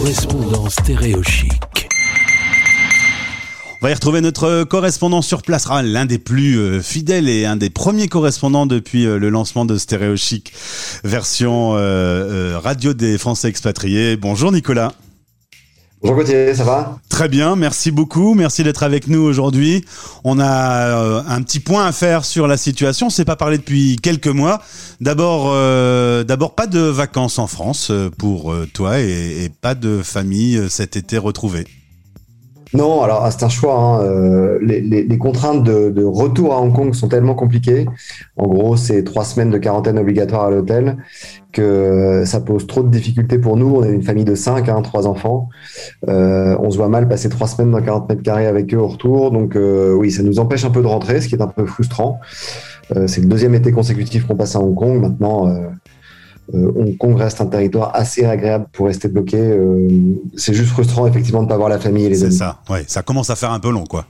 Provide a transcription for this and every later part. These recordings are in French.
correspondant stéréochique. On va y retrouver notre correspondant sur place, ah, l'un des plus euh, fidèles et un des premiers correspondants depuis euh, le lancement de Stéréo Chic, version euh, radio des Français expatriés. Bonjour Nicolas. Bonjour Gauthier, ça va? Très bien, merci beaucoup, merci d'être avec nous aujourd'hui. On a un petit point à faire sur la situation, on s'est pas parlé depuis quelques mois. D'abord, d'abord pas de vacances en France pour toi et pas de famille cet été retrouvée. Non, alors c'est un choix. Hein. Euh, les, contraintes de, retour à Hong Kong sont tellement compliquées. En gros, c'est trois semaines de quarantaine obligatoire à l'hôtel que ça pose trop de difficultés pour nous. On est une famille de cinq, hein, trois enfants. Euh, on se voit mal passer trois semaines dans 40 mètres carrés avec eux au retour. Donc euh, oui, ça nous empêche un peu de rentrer, ce qui est un peu frustrant. c'est le deuxième été consécutif qu'on passe à Hong Kong. Maintenant, euh, Hong Kong reste un territoire assez agréable pour rester bloqué. Euh, c'est juste frustrant effectivement de ne pas voir la famille et les amis. C'est ça, ouais, ça commence à faire un peu long quoi.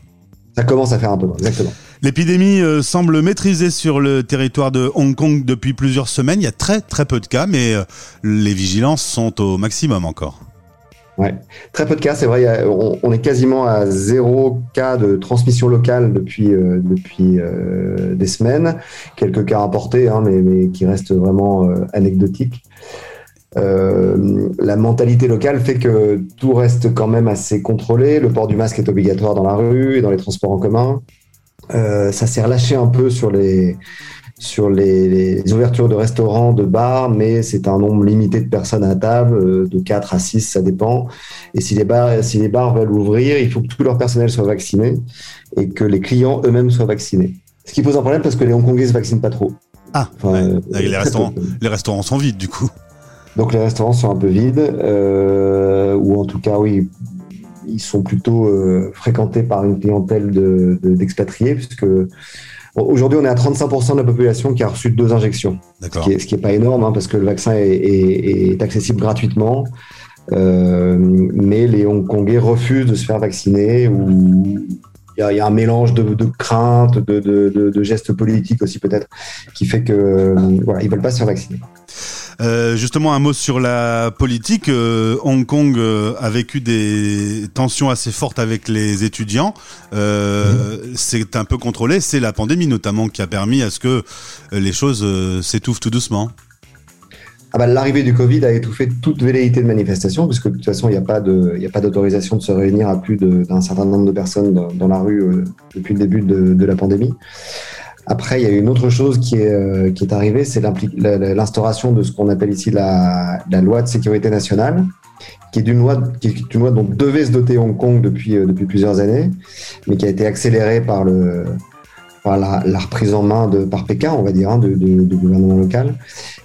Ça commence à faire un peu long, exactement. L'épidémie euh, semble maîtrisée sur le territoire de Hong Kong depuis plusieurs semaines. Il y a très très peu de cas, mais les vigilances sont au maximum encore. Très peu de cas, c'est vrai. on, est quasiment à zéro cas de transmission locale depuis, euh, depuis euh, des semaines. Quelques cas rapportés, hein, mais, mais, qui restent vraiment euh, anecdotiques. la mentalité locale fait que tout reste quand même assez contrôlé. Le port du masque est obligatoire dans la rue et dans les transports en commun. ça s'est relâché un peu sur les, sur les, ouvertures de restaurants, de bars, mais c'est un nombre limité de personnes à table, euh, de 4 à 6, ça dépend. Et si les bars, si les bars veulent ouvrir, il faut que tout leur personnel soit vacciné et que les clients eux-mêmes soient vaccinés. Ce qui pose un problème parce que les Hongkongais se vaccinent pas trop. Ah, euh, les, restaurants, les restaurants sont vides du coup. Donc les restaurants sont un peu vides, euh, ou en tout cas, oui, ils sont plutôt fréquentés par une clientèle d'expatriés, de, puisque Aujourd'hui, on est à 35% de la population qui a reçu deux injections. Ce qui n'est pas énorme, hein, parce que le vaccin est, accessible gratuitement. Euh, mais les Hongkongais refusent de se faire vacciner ou il y, a un mélange de, craintes, de, gestes politiques aussi peut-être, qui fait que voilà, ils veulent pas se faire vacciner. Euh, justement, un mot sur la politique. Euh, Hong Kong euh, a vécu des tensions assez fortes avec les étudiants. C'est un peu contrôlé. C'est la pandémie notamment qui a permis à ce que les choses s'étouffent tout doucement. Ah bah, L'arrivée du Covid a étouffé toute velléité de manifestation, puisque de toute façon, il n'y a pas d'autorisation de, se réunir à plus d'un certain nombre de personnes dans, la rue depuis le début de, de la pandémie. Après, il y a une autre chose qui est, euh, qui est arrivée, c'est l'instauration de ce qu'on appelle ici la, loi de sécurité nationale, qui est une loi, qui est une loi dont devait se doter Hong Kong depuis, euh, depuis plusieurs années, mais qui a été accélérée par le, la, reprise en main de, par Pékin, on va dire, hein, de, gouvernement local.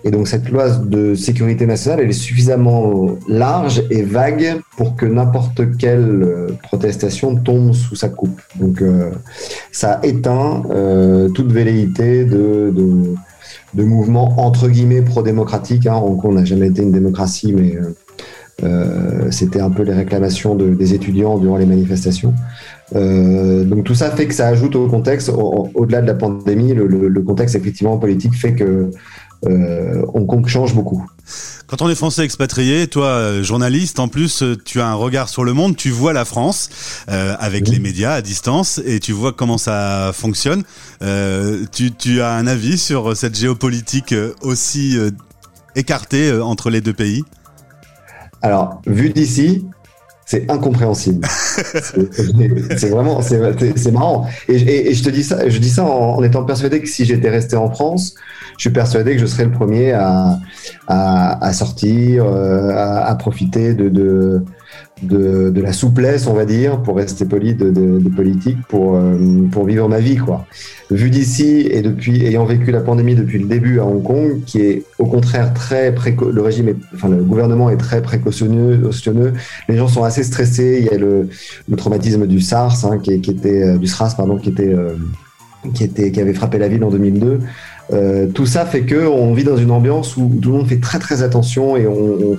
Et donc cette loi de sécurité nationale, elle est suffisamment large et vague pour que n'importe quelle euh, protestation tombe sous sa coupe. Donc euh, ça éteint euh, toute velléité de, de, mouvements entre guillemets pro-démocratiques. Hein. Kong n'a jamais été une démocratie, mais euh, c'était un peu les réclamations des étudiants durant les manifestations. Euh, donc tout ça fait que ça ajoute au contexte, au-delà de la pandémie, le, contexte effectivement politique fait que euh, Hong Kong change beaucoup. Quand on est français expatrié, toi journaliste, en plus tu as un regard sur le monde, tu vois la France avec les médias à distance et tu vois comment ça fonctionne. Tu, tu, as un avis sur cette géopolitique aussi écartée entre les deux pays? Alors, vu d'ici, c'est incompréhensible. c'est vraiment, c'est marrant. Et, je te dis ça, je dis ça en, étant persuadé que si j'étais resté en France, je suis persuadé que je serais le premier à, à, sortir, euh, à, profiter de, de, de, la souplesse, on va dire, pour rester poli, de, politique, pour, euh, pour vivre ma vie, quoi. Vu d'ici et depuis ayant vécu la pandémie depuis le début à Hong Kong, qui est au contraire très préco le régime, est, enfin le gouvernement est très précautionneux, les gens sont assez stressés. Il y a le, le traumatisme du SARS, hein, qui, était euh, du SRAS, pardon, qui était euh, qui était qui avait frappé la ville en 2002. Euh, tout ça fait que on vit dans une ambiance où tout le monde fait très très attention et on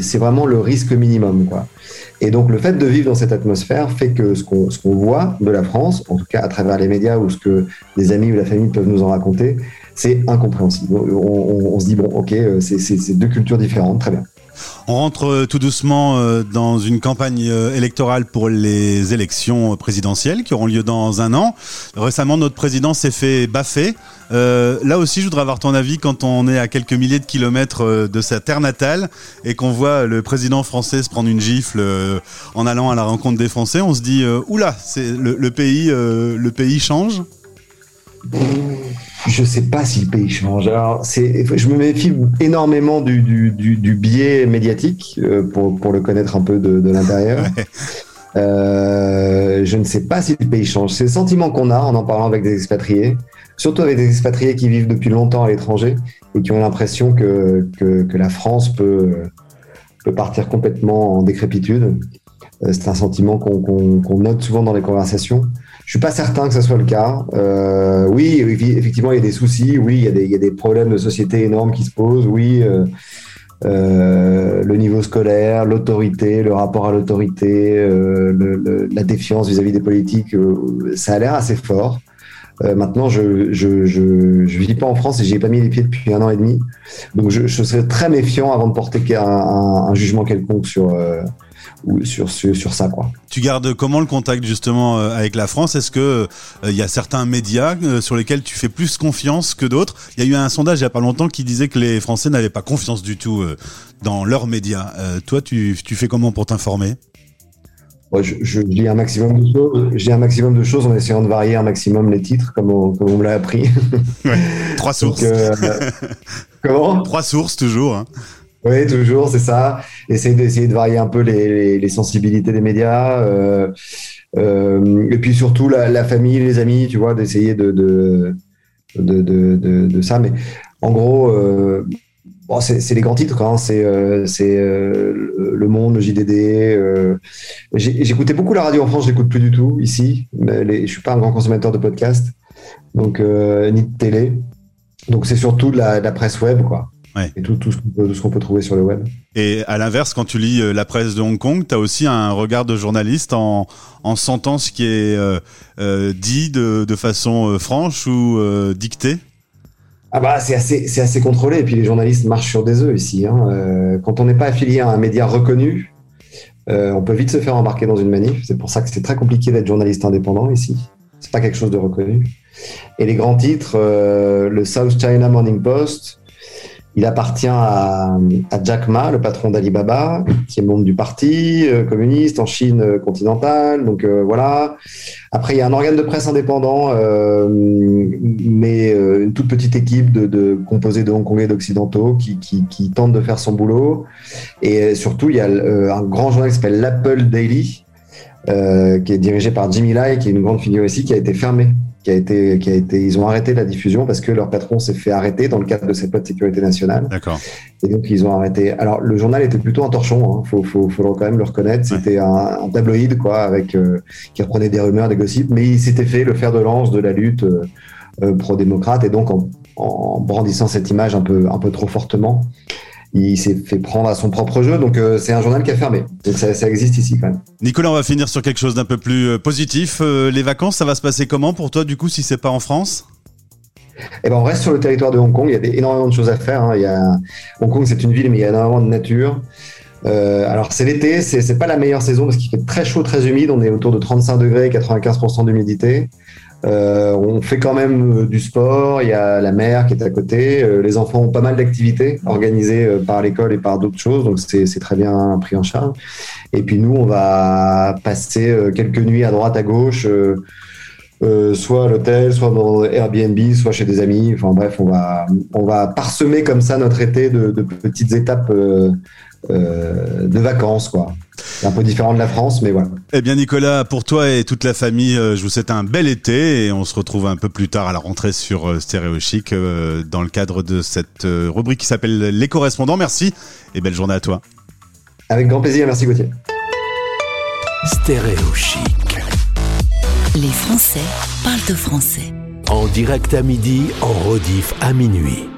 c'est vraiment le risque minimum. Quoi. Et donc le fait de vivre dans cette atmosphère fait que ce qu'on qu'on voit de la France, en tout cas à travers les médias ou ce que des amis ou la famille peuvent nous en raconter, c'est incompréhensible. On, se dit, bon, ok, euh, c'est deux cultures différentes, très bien. On rentre tout doucement dans une campagne électorale pour les élections présidentielles qui auront lieu dans un an. Récemment, notre président s'est fait baffer. là aussi, je voudrais avoir ton avis quand on est à quelques milliers de kilomètres de sa terre natale et qu'on voit le président français se prendre une gifle en allant à la rencontre des Français. On se dit, oula, le pays change. Je sais pas si le pays change. Alors, c'est, je me méfie énormément du, du, du, biais médiatique euh, pour, pour, le connaître un peu de, de l'intérieur. Euh, je ne sais pas si le pays change. C'est le sentiment qu'on a en en parlant avec des expatriés, surtout avec des expatriés qui vivent depuis longtemps à l'étranger et qui ont l'impression que, que, que, la France peut, peut partir complètement en décrépitude. Euh, c'est un sentiment qu'on, qu'on, qu'on note souvent dans les conversations. Je suis pas certain que ce soit le cas. Euh, oui, effectivement, il y a des soucis. Oui, il y a des, il y a des problèmes de société énormes qui se posent. Oui, euh, euh, le niveau scolaire, l'autorité, le rapport à l'autorité, euh, le, la défiance vis-à-vis des politiques, euh, ça a l'air assez fort. Maintenant, je je, je je vis pas en France et j'y ai pas mis les pieds depuis un an et demi. Donc, je, je serais très méfiant avant de porter un, un, un jugement quelconque sur sur, sur, sur ça quoi. Tu gardes comment le contact justement euh, avec la France? Est-ce que il euh, y a certains médias euh, sur lesquels tu fais plus confiance que d'autres? Il y a eu un sondage il y a pas longtemps qui disait que les Français n'avaient pas confiance du tout dans leurs médias. toi, tu, tu fais comment pour t'informer? Je, je, lis un maximum de choses. J'ai un maximum de choses en essayant de varier un maximum les titres, comme on, comme on me l'a appris. Ouais. Trois sources. Donc, euh, comment? Trois sources toujours. Hein. Oui, toujours, c'est ça. Essayer d'essayer de varier un peu les, les, sensibilités des médias. Euh, euh, et puis surtout la, famille, les amis, tu vois, d'essayer de de, de, de, de, ça. Mais en gros, euh, bon, c'est les grands titres. Hein. C'est euh, euh, Le Monde, le JDD. J'écoutais beaucoup la radio en France, je n'écoute plus du tout ici. Mais les, je suis pas un grand consommateur de podcasts, donc ni de télé. Donc c'est surtout de la, la presse web, quoi. Ouais. Et tout, tout ce qu'on peut, qu peut, trouver sur le web. Et à l'inverse, quand tu lis euh, la presse de Hong Kong, tu as aussi un regard de journaliste en, en sentant ce qui est euh, euh, dit de, de façon franche ou dictée? Ah bah c'est assez, c'est assez contrôlé. Et puis les journalistes marchent sur des œufs ici. Hein. Quand on n'est pas affilié à un média reconnu, on peut vite se faire embarquer dans une manif. C'est pour ça que c'est très compliqué d'être journaliste indépendant ici. C'est pas quelque chose de reconnu. Et les grands titres, le South China Morning Post, il appartient à, Jack Ma, le patron d'Alibaba, qui est membre du parti euh, communiste en Chine euh, continentale. Donc euh, voilà. Après, il y a un organe de presse indépendant, mais une toute petite équipe de, de composée de Hongkongais et d'Occidentaux qui, qui, tente de faire son boulot. Et surtout, il y a un grand journal qui s'appelle l'Apple Daily, qui est dirigé par Jimmy Lai, qui est une grande figure ici, qui a été fermé qui a été, qui a été, ils ont arrêté la diffusion parce que leur patron s'est fait arrêter dans le cadre de cette loi de sécurité nationale. D'accord. Et donc ils ont arrêté. Alors le journal était plutôt un torchon, hein, faut, faut, faut quand même le reconnaître. C'était ouais. un, un, tabloïd quoi, avec euh, qui reprenait des rumeurs, des gossips, mais il s'était fait le fer de lance de la lutte euh, euh, pro-démocrate et donc en, en, brandissant cette image un peu, un peu trop fortement il s'est fait prendre à son propre jeu. Donc euh, c'est un journal qui a fermé. Donc ça, ça, existe ici quand même. Nicolas, on va finir sur quelque chose d'un peu plus euh, positif. Euh, les vacances, ça va se passer comment pour toi du coup si c'est pas en France? Eh ben, on reste sur le territoire de Hong Kong. Il y a des, énormément de choses à faire. Hein. Il y a... Hong Kong, c'est une ville, mais il y a énormément de nature. Euh, alors c'est l'été, c'est pas la meilleure saison parce qu'il fait très chaud, très humide. On est autour de 35 degrés, 95% d'humidité. Euh, on fait quand même euh, du sport, il y a la mer qui est à côté, euh, les enfants ont pas mal d'activités organisées par l'école et par d'autres choses, donc c'est très bien pris en charge. Et puis nous, on va passer quelques nuits à droite, à gauche, soit à l'hôtel, soit dans Airbnb, soit chez des amis. Enfin bref, on va, on va parsemer comme ça notre été de, de petites étapes de vacances, quoi. C'est un peu différent de la France, mais voilà. Eh bien, Nicolas, pour toi et toute la famille, je vous souhaite un bel été et on se retrouve un peu plus tard à la rentrée sur Stéréo Chic dans le cadre de cette rubrique qui s'appelle Les correspondants. Merci et belle journée à toi. Avec grand plaisir, merci Gauthier. Stéréo Chic. Les Français parlent de français. En direct à midi, en rediff à minuit.